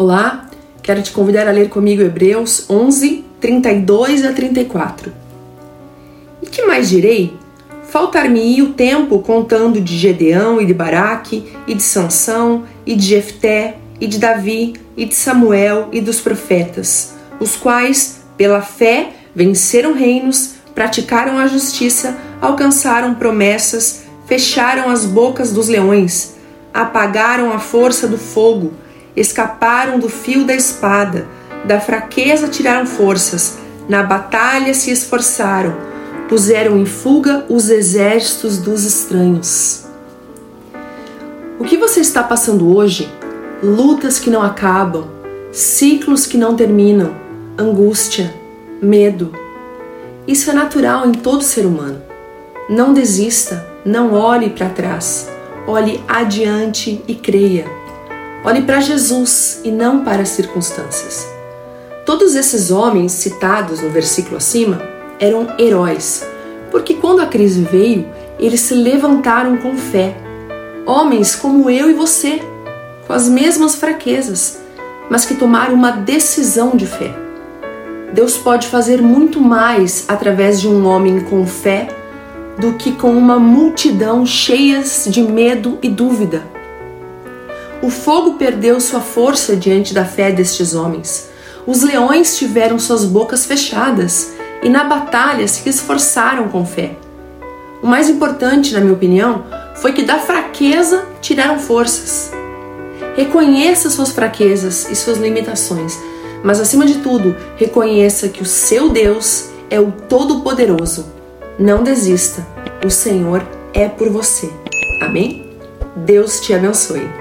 Olá, quero te convidar a ler comigo Hebreus 11, 32 a 34. E que mais direi? Faltar-me-ia o tempo contando de Gedeão e de Baraque, e de Sansão, e de Jefté, e de Davi, e de Samuel e dos profetas, os quais, pela fé, venceram reinos, praticaram a justiça, alcançaram promessas, fecharam as bocas dos leões, apagaram a força do fogo, escaparam do fio da espada, da fraqueza tiraram forças, na batalha se esforçaram, puseram em fuga os exércitos dos estranhos. O que você está passando hoje? Lutas que não acabam, ciclos que não terminam, angústia, medo. Isso é natural em todo ser humano. Não desista, não olhe para trás, olhe adiante e creia. Olhe para Jesus e não para as circunstâncias. Todos esses homens citados no versículo acima eram heróis, porque quando a crise veio, eles se levantaram com fé. Homens como eu e você, com as mesmas fraquezas, mas que tomaram uma decisão de fé. Deus pode fazer muito mais através de um homem com fé do que com uma multidão cheias de medo e dúvida. O fogo perdeu sua força diante da fé destes homens. Os leões tiveram suas bocas fechadas e na batalha se esforçaram com fé. O mais importante, na minha opinião, foi que da fraqueza tiraram forças. Reconheça suas fraquezas e suas limitações, mas acima de tudo, reconheça que o seu Deus é o Todo-Poderoso. Não desista, o Senhor é por você. Amém? Deus te abençoe.